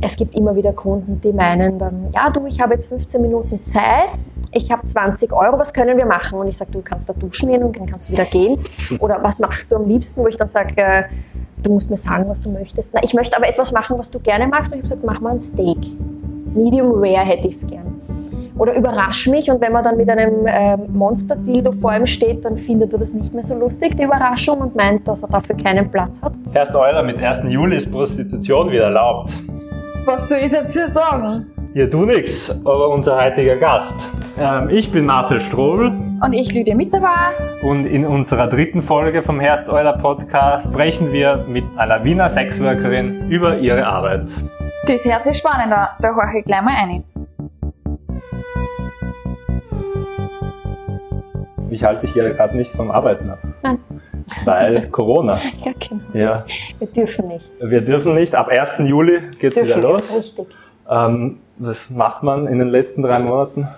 es gibt immer wieder Kunden, die meinen dann, ja du, ich habe jetzt 15 Minuten Zeit, ich habe 20 Euro, was können wir machen? Und ich sage, du kannst da duschen gehen und dann kannst du wieder gehen. Oder was machst du am liebsten, wo ich dann sage, äh, du musst mir sagen, was du möchtest. Na, ich möchte aber etwas machen, was du gerne magst. Und ich habe gesagt, mach mal ein Steak. Medium Rare hätte ich es gern. Oder überrasch mich und wenn man dann mit einem äh, Monster-Dildo vor ihm steht, dann findet er das nicht mehr so lustig, die Überraschung, und meint, dass er dafür keinen Platz hat. Erst eurer, mit 1. Juli ist Prostitution wieder erlaubt. Was soll ich jetzt hier sagen? Hier du nix, aber unser heutiger Gast. Ähm, ich bin Marcel Strobel. Und ich, Lydia Mitterwar. Und in unserer dritten Folge vom Herst Euler Podcast sprechen wir mit einer Wiener Sexworkerin über ihre Arbeit. Das hört sich spannender, da horche ich gleich mal ein. Ich halte dich gerade nicht vom Arbeiten ab. Nein. Weil Corona. Ja, genau. Ja. Wir dürfen nicht. Wir dürfen nicht. Ab 1. Juli geht's Dürfen wieder los. Richtig. Ähm, was macht man in den letzten drei Monaten?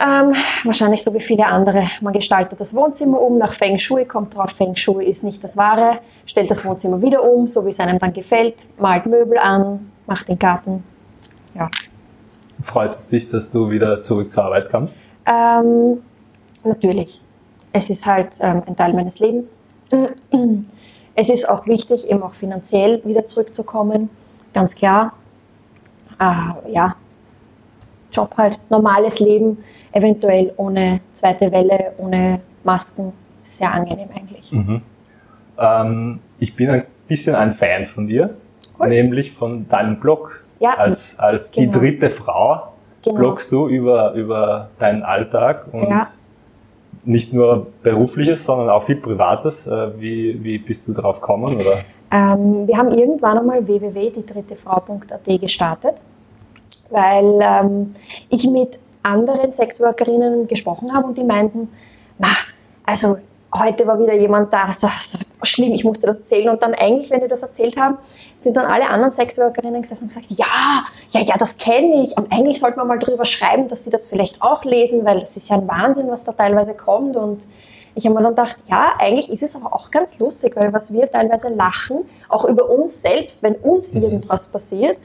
Ähm, wahrscheinlich so wie viele andere. Man gestaltet das Wohnzimmer um nach Feng Shui, kommt drauf, Feng Shui ist nicht das Wahre, stellt das Wohnzimmer wieder um, so wie es einem dann gefällt, malt Möbel an, macht den Garten. Ja. Freut es dich, dass du wieder zurück zur Arbeit kommst? Ähm, natürlich. Es ist halt ähm, ein Teil meines Lebens. Es ist auch wichtig, eben auch finanziell wieder zurückzukommen. Ganz klar. Äh, ja, Job halt, normales Leben, eventuell ohne zweite Welle, ohne Masken. Sehr angenehm eigentlich. Mhm. Ähm, ich bin ein bisschen ein Fan von dir, Cool. nämlich von deinem Blog. Ja, Als, als genau. die dritte Frau Genau. bloggst du über, über deinen Alltag und Ja. Nicht nur berufliches, sondern auch viel privates. Äh, Wie, wie bist du drauf gekommen? Oder? Ähm, wir haben irgendwann einmal www.diedrittefrau.at gestartet, weil ähm, ich mit anderen Sexworkerinnen gesprochen habe und die meinten, "Ma, also heute war wieder jemand da, das ist schlimm, ich musste das erzählen. Und dann eigentlich, wenn die das erzählt haben, sind dann alle anderen Sexworkerinnen gesessen und gesagt, ja, ja, ja, das kenne ich. Und eigentlich sollte man mal drüber schreiben, dass sie das vielleicht auch lesen, weil das ist ja ein Wahnsinn, was da teilweise kommt. Und ich habe mir dann gedacht, ja, eigentlich ist es aber auch ganz lustig, weil was wir teilweise lachen, auch über uns selbst, wenn uns irgendwas passiert,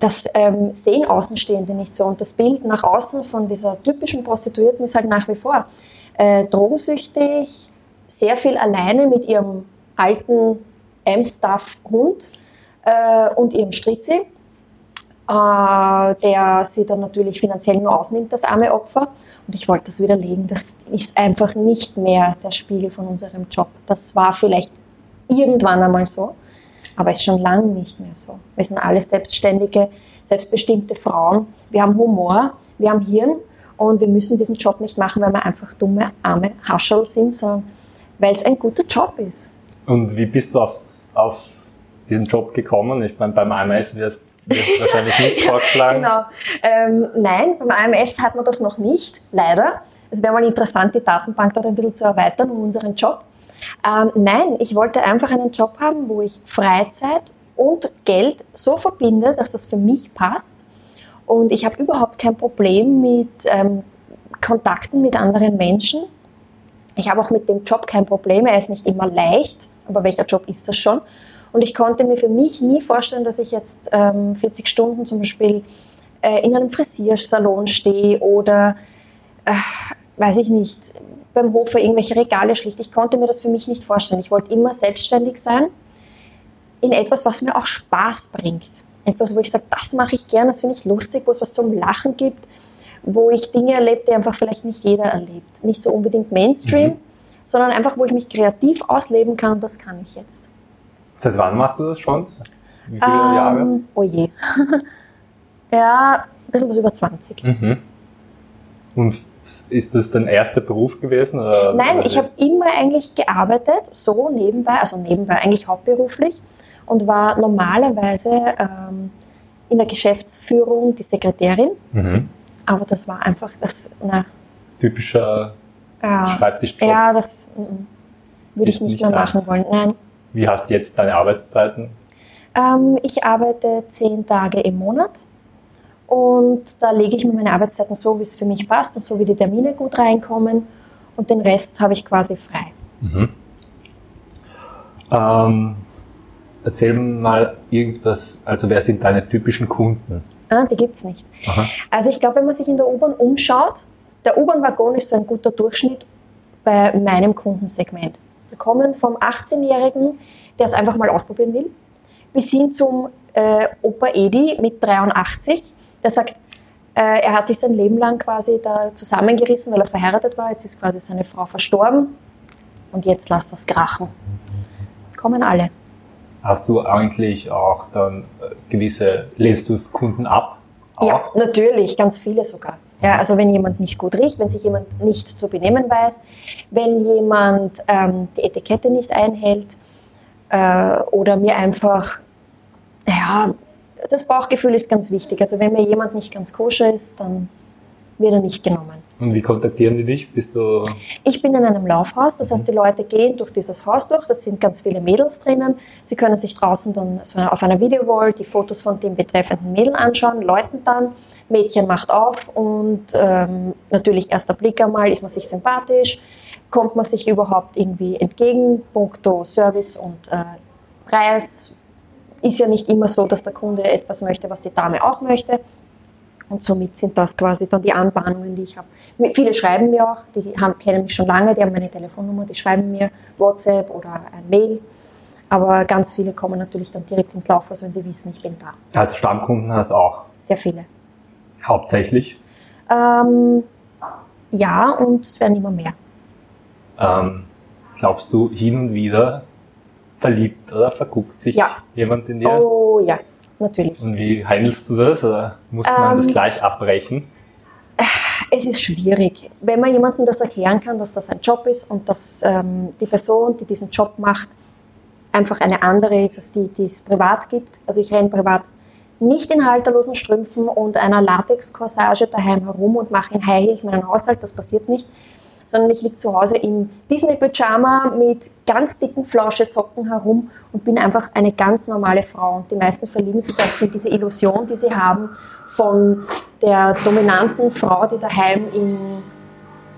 das ähm, sehen Außenstehende nicht so. Und das Bild nach außen von dieser typischen Prostituierten ist halt nach wie vor äh, drogensüchtig, sehr viel alleine mit ihrem alten M-Staff-Hund äh, und ihrem Stritzi, äh, der sie dann natürlich finanziell nur ausnimmt, das arme Opfer. Und ich wollte das widerlegen. Das ist einfach nicht mehr der Spiegel von unserem Job. Das war vielleicht irgendwann einmal so, aber ist schon lange nicht mehr so. Wir sind alle selbstständige, selbstbestimmte Frauen. Wir haben Humor, wir haben Hirn und wir müssen diesen Job nicht machen, weil wir einfach dumme, arme Hascherl sind, sondern weil es ein guter Job ist. Und wie bist du auf, auf diesen Job gekommen? Ich meine, beim AMS wirst du wahrscheinlich nicht vorgeschlagen. Genau. Ähm, nein, beim AMS hat man das noch nicht, leider. Es wäre mal interessant, die Datenbank dort ein bisschen zu erweitern um unseren Job. Ähm, nein, ich wollte einfach einen Job haben, wo ich Freizeit und Geld so verbinde, dass das für mich passt. Und ich habe überhaupt kein Problem mit ähm, Kontakten mit anderen Menschen. Ich habe auch mit dem Job kein Problem. Er ist nicht immer leicht, aber welcher Job ist das schon? Und ich konnte mir für mich nie vorstellen, dass ich jetzt ähm, 40 Stunden zum Beispiel äh, in einem Frisiersalon stehe oder, äh, weiß ich nicht, beim Hofer irgendwelche Regale schlicht. Ich konnte mir das für mich nicht vorstellen. Ich wollte immer selbstständig sein in etwas, was mir auch Spaß bringt. Etwas, wo ich sage, das mache ich gern, das finde ich lustig, wo es was zum Lachen gibt, wo ich Dinge erlebe, die einfach vielleicht nicht jeder erlebt. Nicht so unbedingt Mainstream, Mhm. sondern einfach, wo ich mich kreativ ausleben kann und das kann ich jetzt. Seit wann machst du das schon? Wie viele Jahre? Ähm, oh je. ja, ein bisschen was über 20. Mhm. Und ist das dein erster Beruf gewesen? Oder Nein, ich habe immer eigentlich gearbeitet, so nebenbei, also nebenbei, eigentlich hauptberuflich und war normalerweise ähm, in der Geschäftsführung die Sekretärin, Mhm. aber das war einfach das, na, Typischer ja, Schreibtischjob. ja das mm, mm, würde ich nicht nicht mehr machen wollen. Nein, Wie hast du jetzt deine Arbeitszeiten? ähm, ich arbeite zehn Tage im Monat und da lege ich mir meine Arbeitszeiten so, wie es für mich passt und so, wie die Termine gut reinkommen und den Rest habe ich quasi frei. Mhm. Ähm, Erzähl mal irgendwas, also wer sind deine typischen Kunden? Ah, die gibt's nicht. Aha. Also ich glaube, wenn man sich in der U-Bahn umschaut, der U-Bahn-Waggon ist so ein guter Durchschnitt bei meinem Kundensegment. Wir kommen vom 18-Jährigen, der es einfach mal ausprobieren will, bis hin zum äh, Opa Edi mit 83, der sagt, äh, er hat sich sein Leben lang quasi da zusammengerissen, weil er verheiratet war. Jetzt ist quasi seine Frau verstorben und jetzt lasst das krachen. Kommen alle. Hast du eigentlich auch dann äh, gewisse, lässt du Kunden ab? Auch? Ja, natürlich, ganz viele sogar. Ja, also wenn jemand nicht gut riecht, wenn sich jemand nicht zu benehmen weiß, wenn jemand ähm, die Etikette nicht einhält äh, oder mir einfach, ja, das Bauchgefühl ist ganz wichtig. Also wenn mir jemand nicht ganz koscher ist, dann wird er nicht genommen. Und wie kontaktieren die dich? Bist du Ich bin in einem Laufhaus, das heißt, die Leute gehen durch dieses Haus durch, da sind ganz viele Mädels drinnen. Sie können sich draußen dann so auf einer Videowall die Fotos von dem betreffenden Mädel anschauen, läuten dann, Mädchen macht auf und ähm, natürlich erster Blick einmal, ist man sich sympathisch, kommt man sich überhaupt irgendwie entgegen, puncto Service und äh, Preis. Ist ja nicht immer so, dass der Kunde etwas möchte, was die Dame auch möchte. Und somit sind das quasi dann die Anbahnungen, die ich habe. Viele schreiben mir auch, die haben, kennen mich schon lange, die haben meine Telefonnummer, die schreiben mir WhatsApp oder ein Mail. Aber ganz viele kommen natürlich dann direkt ins Laufhaus, wenn sie wissen, ich bin da. als Stammkunden hast auch Sehr viele. hauptsächlich? Ähm, ja, und es werden immer mehr. Ähm, glaubst du hin und wieder verliebt oder verguckt sich Ja. jemand in dir? Oh ja, natürlich. Und wie handelst du das? Oder muss man das Ähm, gleich abbrechen? Es ist schwierig, wenn man jemandem das erklären kann, dass das ein Job ist und dass ähm, die Person, die diesen Job macht, einfach eine andere ist, als die, die es privat gibt. Also ich renne privat nicht in halterlosen Strümpfen und einer Latex-Corsage daheim herum und mache in High Heels meinen Haushalt, das passiert nicht. Sondern ich liege zu Hause im Disney-Pyjama mit ganz dicken Flauschesocken herum und bin einfach eine ganz normale Frau. Und die meisten verlieben sich einfach in diese Illusion, die sie haben von der dominanten Frau, die daheim in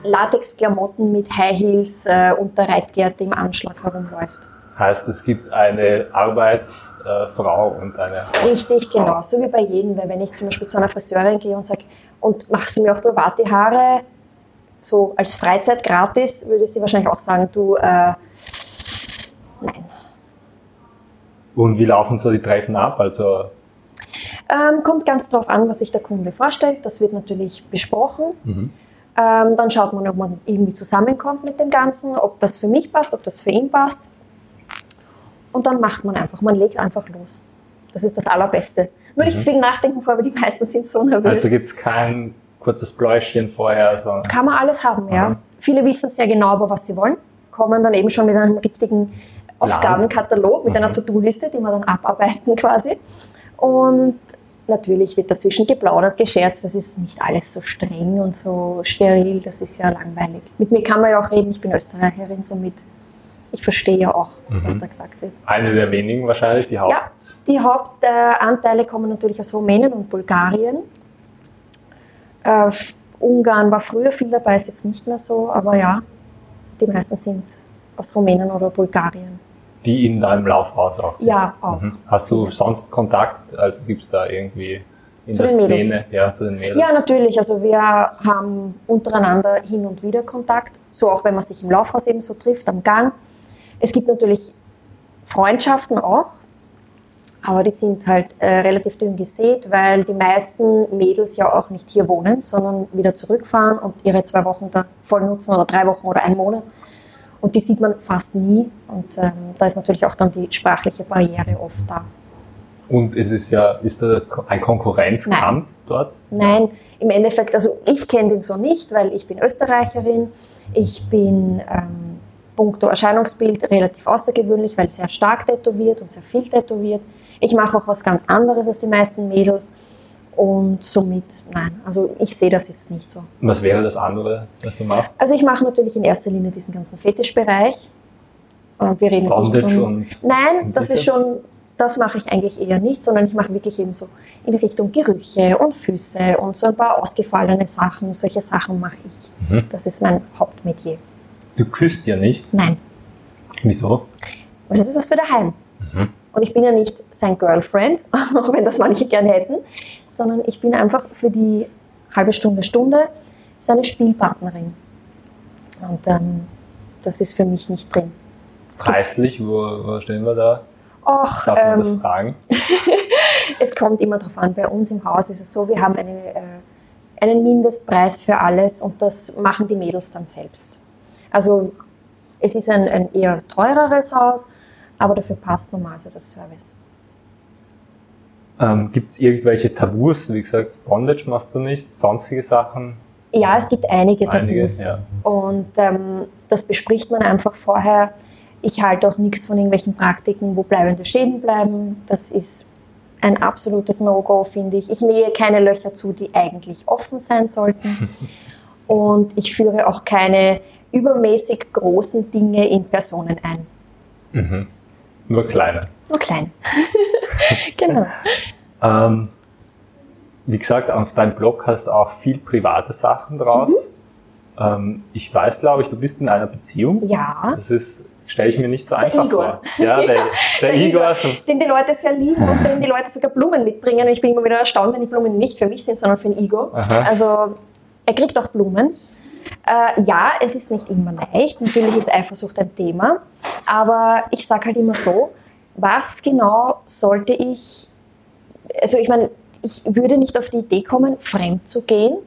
Latexklamotten mit High Heels äh, und der Reitgerte im Anschlag herumläuft. Heißt, es gibt eine Arbeitsfrau und eine Richtig, genau. So wie bei jedem. Weil wenn ich zum Beispiel zu einer Friseurin gehe und sage, und machst du mir auch privat die Haare, so als Freizeit gratis, würde sie wahrscheinlich auch sagen, du, äh, nein. Und wie laufen so die Treffen ab? Also Ähm, kommt ganz drauf an, was sich der Kunde vorstellt. Das wird natürlich besprochen. Mhm. Ähm, dann schaut man, ob man irgendwie zusammenkommt mit dem Ganzen, ob das für mich passt, ob das für ihn passt. Und dann macht man einfach, man legt einfach los. Das ist das Allerbeste. Nur nicht zu viel nachdenken vor, weil die meisten sind so nervös. Mhm. Also gibt es kein kurzes Bläuschen vorher, sondern Kann man alles haben, ja. Mhm. Viele wissen sehr genau, aber was sie wollen, kommen dann eben schon mit einem richtigen Aufgabenkatalog, mit einer Mhm. To-Do-Liste, die wir dann abarbeiten quasi. Und natürlich wird dazwischen geplaudert, gescherzt. Das ist nicht alles so streng und so steril, das ist ja langweilig. Mit mir kann man ja auch reden, ich bin Österreicherin, somit ich verstehe ja auch, was Mhm. da gesagt wird. eine der wenigen wahrscheinlich, die Haupt. Ja, die Hauptanteile kommen natürlich aus Rumänien und Bulgarien. Äh, Ungarn war früher viel dabei, ist jetzt nicht mehr so, aber ja, die meisten sind aus Rumänien oder Bulgarien. die in deinem Laufhaus auch sind. Ja, auch. Mhm. Hast du sonst Kontakt? Also gibt es da irgendwie in Zu der den Mädels. Szene? Ja, zu den Mädels. Ja, natürlich. Also wir haben untereinander hin und wieder Kontakt, so auch wenn man sich im Laufhaus eben so trifft, am Gang. Es gibt natürlich Freundschaften auch, aber die sind halt äh, relativ dünn gesät, weil die meisten Mädels ja auch nicht hier wohnen, sondern wieder zurückfahren und ihre zwei Wochen da voll nutzen oder drei Wochen oder einen Monat. Und die sieht man fast nie. Und ähm, da ist natürlich auch dann die sprachliche Barriere oft da. Und es ist ja, ist da ein Konkurrenzkampf dort? Nein, im Endeffekt, also ich kenne den so nicht, weil ich bin Österreicherin. Ich bin ähm, puncto Erscheinungsbild relativ außergewöhnlich, weil sehr stark tätowiert und sehr viel tätowiert. Ich mache auch was ganz anderes als die meisten Mädels. Und somit, nein, also ich sehe das jetzt nicht so. Was wäre das andere, was du machst? Also ich mache natürlich in erster Linie diesen ganzen Fetischbereich. Und wir reden jetzt nicht Bondage von... und Nein, das ist schon, das mache ich eigentlich eher nicht, sondern ich mache wirklich eben so in Richtung Gerüche und Füße und so ein paar ausgefallene Sachen. Solche Sachen mache ich. Mhm. Das ist mein Hauptmetier. du küsst ja nicht. Nein, Wieso? weil das ist was für daheim. Mhm. Und ich bin ja nicht sein Girlfriend, auch wenn das manche gern hätten, sondern ich bin einfach für die halbe Stunde, Stunde seine Spielpartnerin. Und ähm, das ist für mich nicht drin. Preislich, wo, wo stehen wir da? Och, Darf man das ähm, fragen? es kommt immer darauf an. Bei uns im Haus ist es so, wir haben eine, äh, einen Mindestpreis für alles und das machen die Mädels dann selbst. Also es ist ein, ein eher teureres Haus, aber dafür passt normalerweise das Service. Ähm, Gibt es irgendwelche Tabus? Wie gesagt, Bondage machst du nicht, sonstige Sachen? Ja, es gibt einige Einige, Tabus. ja. Und ähm, das bespricht man einfach vorher. Ich halte auch nichts von irgendwelchen Praktiken, wo bleibende Schäden bleiben. Das ist ein absolutes No-Go, finde ich. Ich nähe keine Löcher zu, die eigentlich offen sein sollten. Und ich führe auch keine übermäßig großen Dinge in Personen ein. Nur kleine. Nur klein. genau. Ähm, wie gesagt, auf deinem Blog hast du auch viel private Sachen drauf. Mhm. Ähm, ich weiß, glaube ich, du bist in einer Beziehung. Ja. Das ist, stelle ich mir nicht so einfach Igor. vor. Ja, der, der, Igor. so- den die Leute sehr lieben und den die Leute sogar Blumen mitbringen. Und ich bin immer wieder erstaunt, wenn die Blumen nicht für mich sind, sondern für den Igor. Aha. Also er kriegt auch Blumen. Äh, ja, es ist nicht immer leicht. Natürlich ist Eifersucht ein Thema. Aber ich sage halt immer so, was genau sollte ich, also ich meine, ich würde nicht auf die Idee kommen, fremd zu gehen,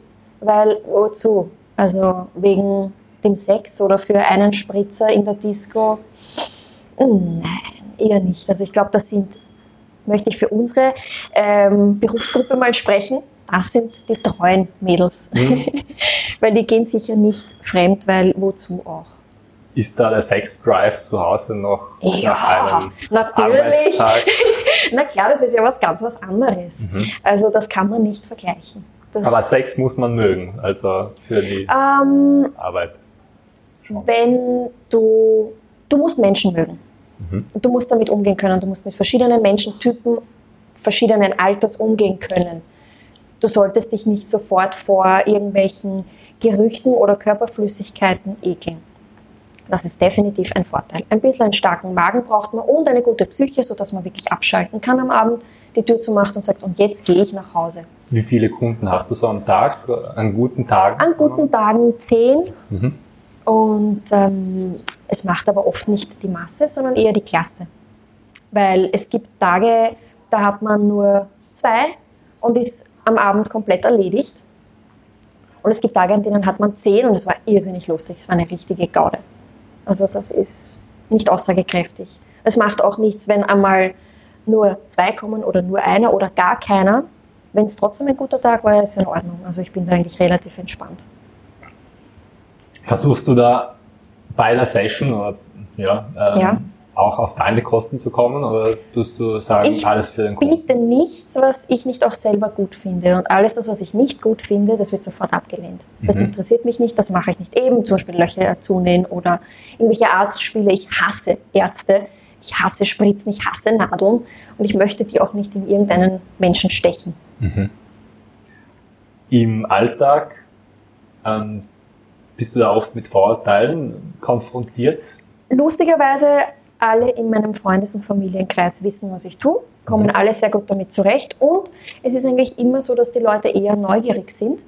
weil wozu? Also wegen dem Sex oder für einen Spritzer in der Disco? Nein, eher nicht. Also ich glaube, das sind, möchte ich für unsere ähm, Berufsgruppe mal sprechen, das sind die treuen Mädels. weil die gehen sicher nicht fremd, weil wozu auch? Ist da der Sex-Drive zu Hause noch Ja, nach einem natürlich. Arbeitstag? Na klar, das ist ja was ganz was anderes. Also das kann man nicht vergleichen. Das, Aber Sex muss man mögen, also für die ähm, Arbeit. wenn du, du musst Menschen mögen. Und Du musst damit umgehen können. Du musst mit verschiedenen Menschentypen, verschiedenen Alters umgehen können. Du solltest dich nicht sofort vor irgendwelchen Gerüchen oder Körperflüssigkeiten ekeln. Das ist definitiv ein Vorteil. Ein bisschen einen starken Magen braucht man und eine gute Psyche, sodass man wirklich abschalten kann am Abend, die Tür zumacht und sagt, und jetzt gehe ich nach Hause. Wie viele Kunden hast du so am Tag, an guten Tagen? An guten Tagen zehn. Und ähm, es macht aber oft nicht die Masse, sondern eher die Klasse. Weil es gibt Tage, da hat man nur zwei und ist am Abend komplett erledigt. Und es gibt Tage, an denen hat man zehn und es war irrsinnig lustig. Es war eine richtige Gaude. Also das ist nicht aussagekräftig. Es macht auch nichts, wenn einmal nur zwei kommen oder nur einer oder gar keiner. Wenn es trotzdem ein guter Tag war, ist in Ordnung. Also ich bin da eigentlich relativ entspannt. Versuchst du da bei der Session oder, ja, ähm, Ja. Auch auf deine Kosten zu kommen oder tust du sagen, Ich alles für den Kunden? biete nichts, was ich nicht auch selber gut finde. Und alles das, was ich nicht gut finde, das wird sofort abgelehnt. Das interessiert mich nicht, das mache ich nicht. Eben zum Beispiel Löcher zunähen oder irgendwelche Arztspiele. Ich hasse Ärzte. Ich hasse Spritzen, ich hasse Nadeln und ich möchte die auch nicht in irgendeinen Menschen stechen. Im Alltag ähm, bist du da oft mit Vorurteilen konfrontiert? Lustigerweise, alle in meinem Freundes- und Familienkreis wissen, was ich tue, kommen alle sehr gut damit zurecht. Und es ist eigentlich immer so, dass die Leute eher neugierig sind,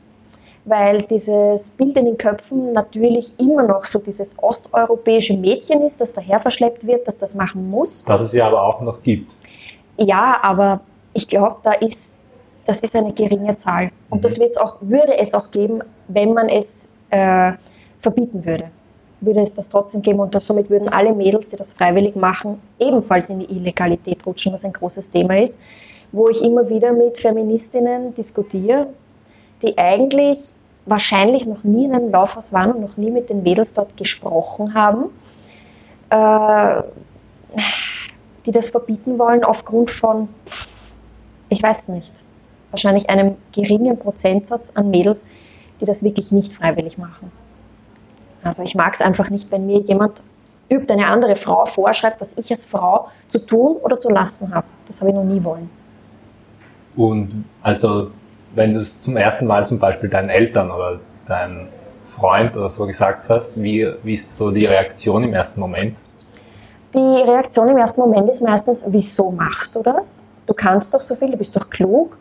weil dieses Bild in den Köpfen natürlich immer noch so dieses osteuropäische Mädchen ist, das daher verschleppt wird, das das machen muss. Was es ja aber auch noch gibt. Ja, aber ich glaube, da ist, das ist eine geringe Zahl. Und das wird's auch, würde es auch geben, wenn man es äh, verbieten würde. Würde es das trotzdem geben und somit würden alle Mädels, die das freiwillig machen, ebenfalls in die Illegalität rutschen, was ein großes Thema ist. Wo ich immer wieder mit Feministinnen diskutiere, die eigentlich wahrscheinlich noch nie in einem Laufhaus waren und noch nie mit den Mädels dort gesprochen haben. Äh, die das verbieten wollen aufgrund von, pff, ich weiß nicht, wahrscheinlich einem geringen Prozentsatz an Mädels, die das wirklich nicht freiwillig machen. Also ich mag es einfach nicht, wenn mir jemand übt, eine andere Frau vorschreibt, was ich als Frau zu tun oder zu lassen habe. Das habe ich noch nie wollen. Und also, wenn du es zum ersten Mal zum Beispiel deinen Eltern oder deinem Freund oder so gesagt hast, wie, wie ist so die Reaktion im ersten Moment? Die Reaktion im ersten Moment ist meistens, wieso machst du das? Du kannst doch so viel, du bist doch klug.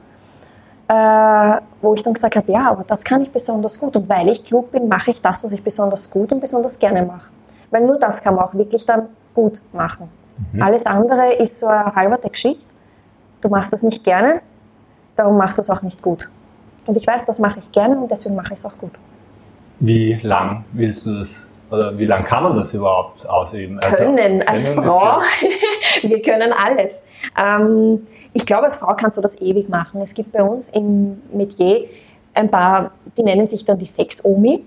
Äh, wo ich dann gesagt habe, ja, aber das kann ich besonders gut. Und weil ich klug bin, mache ich das, was ich besonders gut und besonders gerne mache. Weil nur das kann man auch wirklich dann gut machen. Mhm. Alles andere ist so eine halberte Geschichte. Du machst das nicht gerne, darum machst du es auch nicht gut. Und ich weiß, das mache ich gerne und deswegen mache ich es auch gut. Wie lang willst du das oder wie lange kann man das überhaupt ausüben? Also, können als Frau. wir können alles. Ähm, ich glaube, als Frau kannst du das ewig machen. Es gibt bei uns im Metier ein paar, die nennen sich dann die Sex-Omi,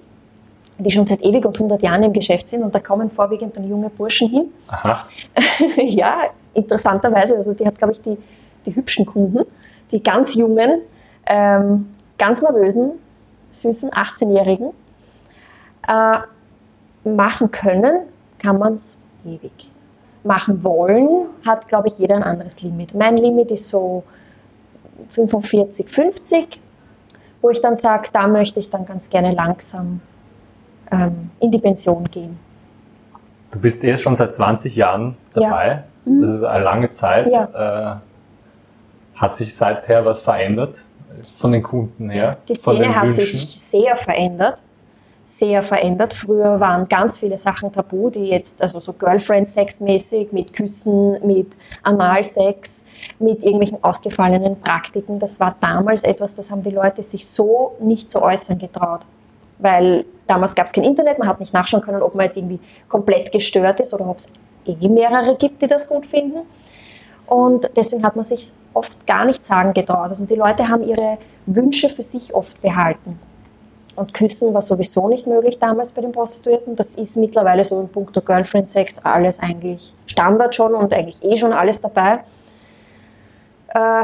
die schon seit ewig und 100 Jahren im Geschäft sind und da kommen vorwiegend dann junge Burschen hin. Aha. ja, interessanterweise. Also die hat, glaube ich, die, die hübschen Kunden, die ganz jungen, ähm, ganz nervösen, süßen 18-Jährigen. Äh, machen können, kann man es ewig. Machen wollen, hat, glaube ich, jeder ein anderes Limit. Mein Limit ist so 45, 50, wo ich dann sage, da möchte ich dann ganz gerne langsam ähm, in die Pension gehen. Du bist eh schon seit 20 Jahren dabei. Ja. Mhm. Das ist eine lange Zeit. Ja. Äh, hat sich seither was verändert von den Kunden her? Die Szene hat sich sehr verändert sehr verändert. Früher waren ganz viele Sachen tabu, die jetzt, also so Girlfriend-Sex-mäßig, mit Küssen, mit Analsex, mit irgendwelchen ausgefallenen Praktiken. Das war damals etwas, das haben die Leute sich so nicht zu äußern getraut. Weil damals gab es kein Internet, man hat nicht nachschauen können, ob man jetzt irgendwie komplett gestört ist oder ob es eh mehrere gibt, die das gut finden. Und deswegen hat man sich oft gar nicht sagen getraut. Also die Leute haben ihre Wünsche für sich oft behalten. Und Küssen war sowieso nicht möglich damals bei den Prostituierten. Das ist mittlerweile so in puncto Girlfriend-Sex alles eigentlich Standard schon und eigentlich eh schon alles dabei. Äh,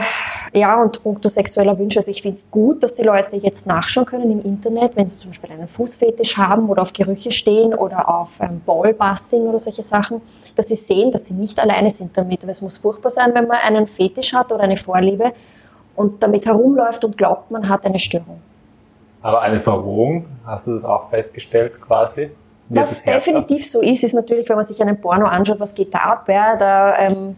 ja, und puncto sexueller Wünsche, also ich finde es gut, dass die Leute jetzt nachschauen können im Internet, wenn sie zum Beispiel einen Fußfetisch haben oder auf Gerüche stehen oder auf ähm, Ballbussing oder solche Sachen, dass sie sehen, dass sie nicht alleine sind damit. Weil es muss furchtbar sein, wenn man einen Fetisch hat oder eine Vorliebe und damit herumläuft und glaubt, man hat eine Störung. Aber eine Verrohung, hast du das auch festgestellt quasi? Was definitiv so ist, ist natürlich, wenn man sich einen Porno anschaut, was geht da ab? Ja? Da ähm,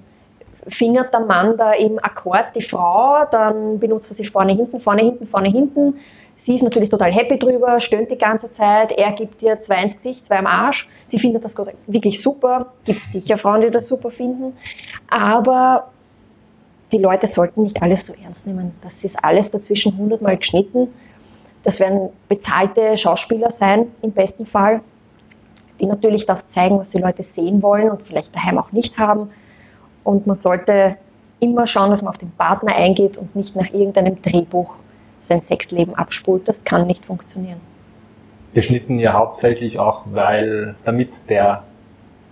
fingert der Mann da im Akkord die Frau, dann benutzt er sie vorne, hinten, vorne, hinten, vorne, hinten. Sie ist natürlich total happy drüber, stöhnt die ganze Zeit, er gibt ihr zwei ins Gesicht, zwei im Arsch. Sie findet das wirklich super, gibt sicher Frauen, die das super finden. Aber die Leute sollten nicht alles so ernst nehmen. Das ist alles dazwischen hundertmal geschnitten das werden bezahlte Schauspieler sein, im besten Fall, die natürlich das zeigen, was die Leute sehen wollen und vielleicht daheim auch nicht haben. Und man sollte immer schauen, dass man auf den Partner eingeht und nicht nach irgendeinem Drehbuch sein Sexleben abspult. Das kann nicht funktionieren. Geschnitten ja hauptsächlich auch, weil damit der,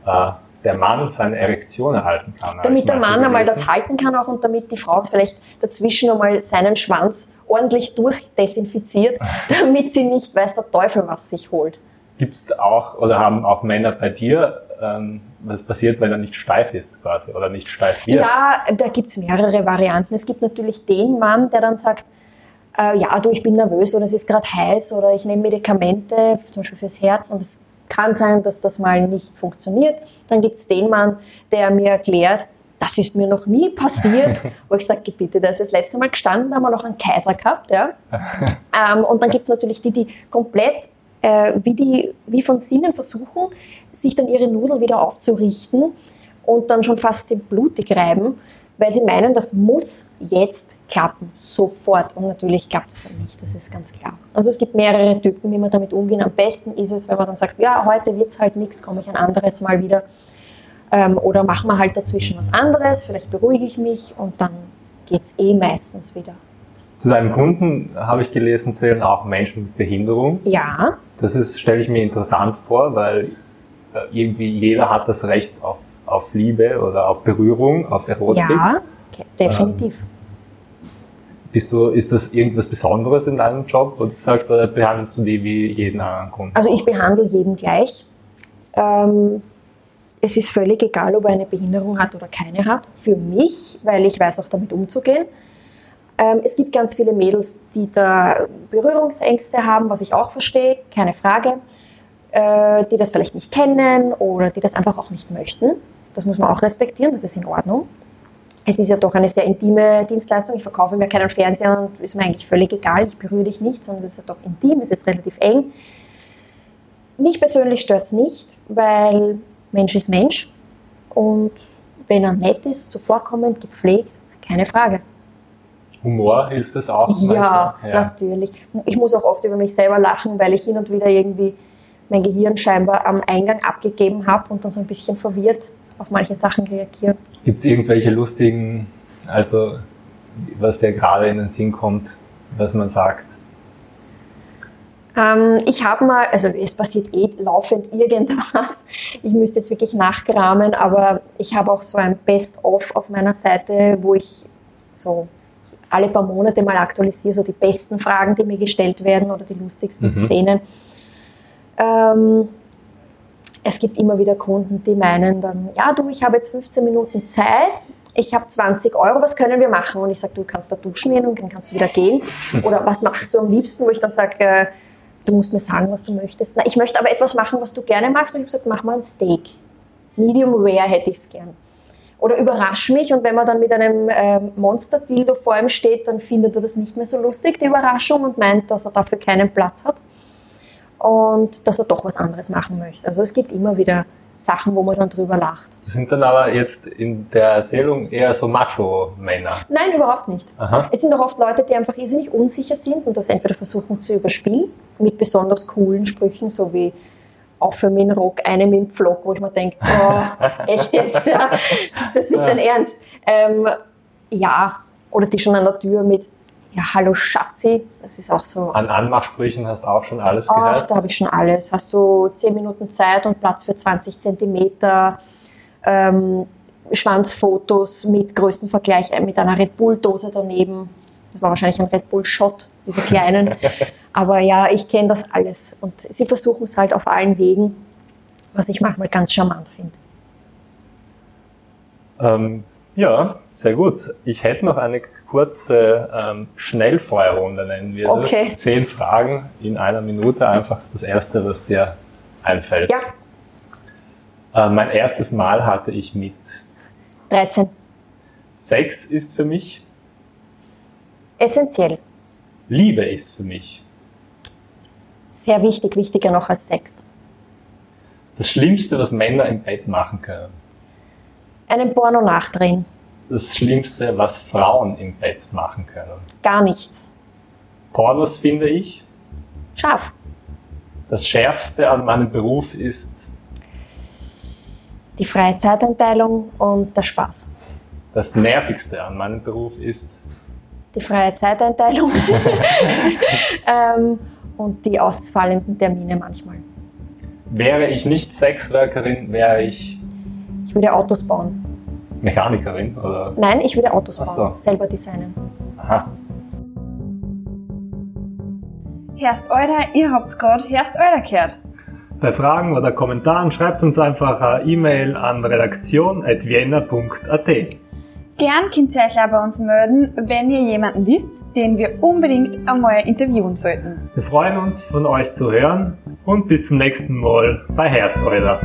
äh, der Mann seine Erektion erhalten kann. Damit der Mann einmal das halten kann auch und damit die Frau vielleicht dazwischen einmal seinen Schwanz ordentlich durchdesinfiziert, damit sie nicht weiß der Teufel was sich holt. Gibt es auch oder haben auch Männer bei dir, ähm, was passiert, wenn er nicht steif ist quasi oder nicht steif wird? Ja, da gibt es mehrere Varianten. Es gibt natürlich den Mann, der dann sagt, äh, ja, du, ich bin nervös oder es ist gerade heiß oder ich nehme Medikamente, zum Beispiel fürs Herz und es kann sein, dass das mal nicht funktioniert. Dann gibt es den Mann, der mir erklärt, das ist mir noch nie passiert, wo ich sage, bitte, da ist das letzte Mal gestanden, haben wir noch einen Kaiser gehabt. Ja? ähm, und dann gibt es natürlich die, die komplett äh, wie, die, wie von Sinnen versuchen, sich dann ihre Nudeln wieder aufzurichten und dann schon fast den blutig reiben, weil sie meinen, das muss jetzt klappen, sofort. Und natürlich klappt es dann nicht, das ist ganz klar. Also es gibt mehrere Typen, wie man damit umgehen. Am besten ist es, wenn man dann sagt, ja, heute wird es halt nichts, komme ich ein anderes Mal wieder. Ähm, oder machen wir halt dazwischen was anderes, vielleicht beruhige ich mich und dann geht es eh meistens wieder. Zu deinen Kunden habe ich gelesen, zählen auch Menschen mit Behinderung. Ja. Das ist, stelle ich mir interessant vor, weil äh, irgendwie jeder hat das Recht auf, auf Liebe oder auf Berührung, auf Erotik. Ja, definitiv. Ähm, bist du, ist das irgendwas Besonderes in deinem Job? Oder sagst oder behandelst du die wie jeden anderen Kunden? Also ich behandle jeden gleich. Ähm, es ist völlig egal, ob er eine Behinderung hat oder keine hat. Für mich, weil ich weiß auch damit umzugehen. Ähm, es gibt ganz viele Mädels, die da Berührungsängste haben, was ich auch verstehe, keine Frage. Äh, die das vielleicht nicht kennen oder die das einfach auch nicht möchten. Das muss man auch respektieren, das ist in Ordnung. Es ist ja doch eine sehr intime Dienstleistung. Ich verkaufe mir keinen Fernseher und ist mir eigentlich völlig egal. Ich berühre dich nicht, sondern es ist ja doch intim, es ist relativ eng. Mich persönlich stört es nicht, weil Mensch ist Mensch. Und wenn er nett ist, zuvorkommend, gepflegt, keine Frage. Humor hilft das auch? Ja, ja, natürlich. Ich muss auch oft über mich selber lachen, weil ich hin und wieder irgendwie mein Gehirn scheinbar am Eingang abgegeben habe und dann so ein bisschen verwirrt auf manche Sachen reagiere. Gibt es irgendwelche lustigen, also was dir gerade in den Sinn kommt, was man sagt? Ähm, ich habe mal, also es passiert eh laufend irgendwas. Ich müsste jetzt wirklich nachgramen, aber ich habe auch so ein Best-of auf meiner Seite, wo ich so alle paar Monate mal aktualisiere, so die besten Fragen, die mir gestellt werden oder die lustigsten mhm. Szenen. Ähm, es gibt immer wieder Kunden, die meinen dann, ja du, ich habe jetzt 15 Minuten Zeit, ich habe 20 Euro, was können wir machen? Und ich sage, du kannst da duschen gehen und dann kannst du wieder gehen. Oder was machst du am liebsten, wo ich dann sage, äh, du musst mir sagen, was du möchtest. Na, ich möchte aber etwas machen, was du gerne magst. Und ich habe gesagt, mach mal ein Steak. Medium Rare hätte ich es gern. Oder überrasch mich und wenn man dann mit einem äh, Monster-Dildo vor ihm steht, dann findet er das nicht mehr so lustig, die Überraschung, und meint, dass er dafür keinen Platz hat und dass er doch was anderes machen möchte. Also es gibt immer wieder Sachen, wo man dann drüber lacht. Das sind dann aber jetzt in der Erzählung eher so Macho-Männer? Nein, überhaupt nicht. Aha. Es sind auch oft Leute, die einfach irrsinnig unsicher sind und das entweder versuchen zu überspielen mit besonders coolen Sprüchen, so wie auch für mich Rock, eine mit dem Pflock, wo ich mir denke, oh, echt jetzt, ja, das ist nicht dein Ernst. Ähm, ja, oder die schon an der Tür mit, ja, hallo Schatzi, das ist auch so. An Anmachsprüchen hast du auch schon alles gehört? Ach, da habe ich schon alles. Hast du 10 Minuten Zeit und Platz für 20 Zentimeter, ähm, Schwanzfotos mit Größenvergleich äh, mit einer Red Bull-Dose daneben. Das war wahrscheinlich ein Red Bull-Shot, diese kleinen. Aber ja, ich kenne das alles. Und sie versuchen es halt auf allen Wegen, was ich manchmal ganz charmant finde. Ähm, ja, sehr gut. Ich hätte noch eine kurze ähm, Schnellfeuerrunde, nennen wir okay. das. Zehn Fragen in einer Minute, einfach das Erste, was dir einfällt. Ja. Äh, mein erstes Mal hatte ich mit 13. Sex ist für mich essentiell. Liebe ist für mich sehr wichtig, wichtiger noch als Sex. Das Schlimmste, was Männer im Bett machen können. Einen Porno nachdrehen. Das Schlimmste, was Frauen im Bett machen können. Gar nichts. Pornos finde ich. Scharf. Das Schärfste an meinem Beruf ist. Die freie Zeiteinteilung und der Spaß. Das Nervigste an meinem Beruf ist. Die freie Zeiteinteilung. ähm, und die ausfallenden Termine manchmal. Wäre ich nicht Sexworkerin, wäre ich. Ich würde Autos bauen. Mechanikerin? Oder? Nein, ich würde Autos so. bauen, selber designen. Aha. Herst Eurer, ihr habt's gerade Herst Eurer gehört. Bei Fragen oder Kommentaren schreibt uns einfach eine E-Mail an redaktion.vienna.at. Gern könnt bei uns melden, wenn ihr jemanden wisst, den wir unbedingt einmal interviewen sollten. Wir freuen uns, von euch zu hören und bis zum nächsten Mal bei Hersteuler.